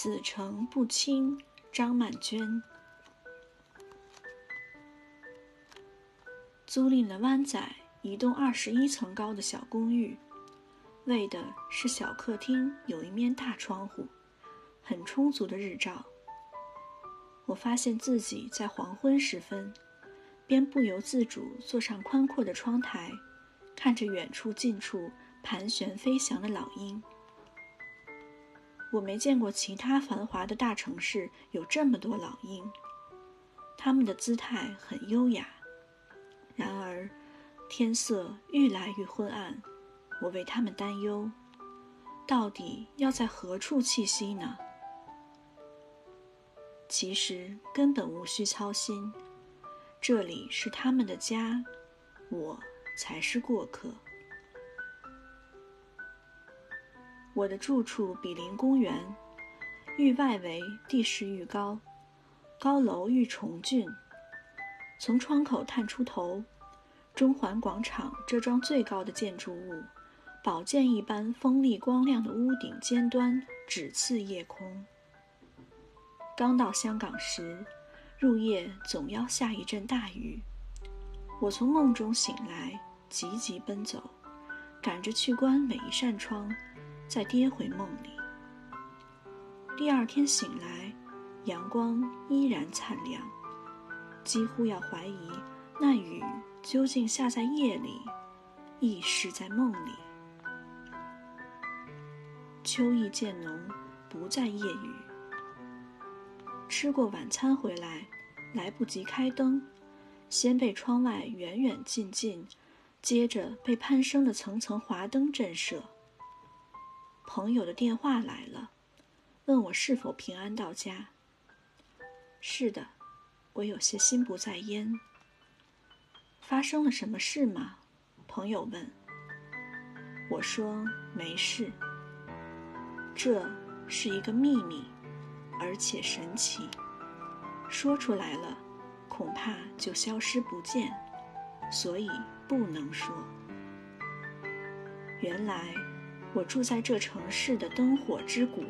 此诚不轻。张曼娟租赁了湾仔一栋二十一层高的小公寓，为的是小客厅有一面大窗户，很充足的日照。我发现自己在黄昏时分，便不由自主坐上宽阔的窗台，看着远处近处盘旋飞翔的老鹰。我没见过其他繁华的大城市有这么多老鹰，它们的姿态很优雅。然而，天色愈来愈昏暗，我为它们担忧：到底要在何处栖息呢？其实根本无需操心，这里是他们的家，我才是过客。我的住处比邻公园，域外围地势愈高，高楼愈重峻。从窗口探出头，中环广场这幢最高的建筑物，宝剑一般锋利光亮的屋顶尖端直刺夜空。刚到香港时，入夜总要下一阵大雨，我从梦中醒来，急急奔走，赶着去关每一扇窗。再跌回梦里。第二天醒来，阳光依然灿亮，几乎要怀疑那雨究竟下在夜里，亦是在梦里。秋意渐浓，不再夜雨。吃过晚餐回来，来不及开灯，先被窗外远远近近，接着被攀升的层层华灯震慑。朋友的电话来了，问我是否平安到家。是的，我有些心不在焉。发生了什么事吗？朋友问。我说没事。这是一个秘密，而且神奇，说出来了，恐怕就消失不见，所以不能说。原来。我住在这城市的灯火之谷。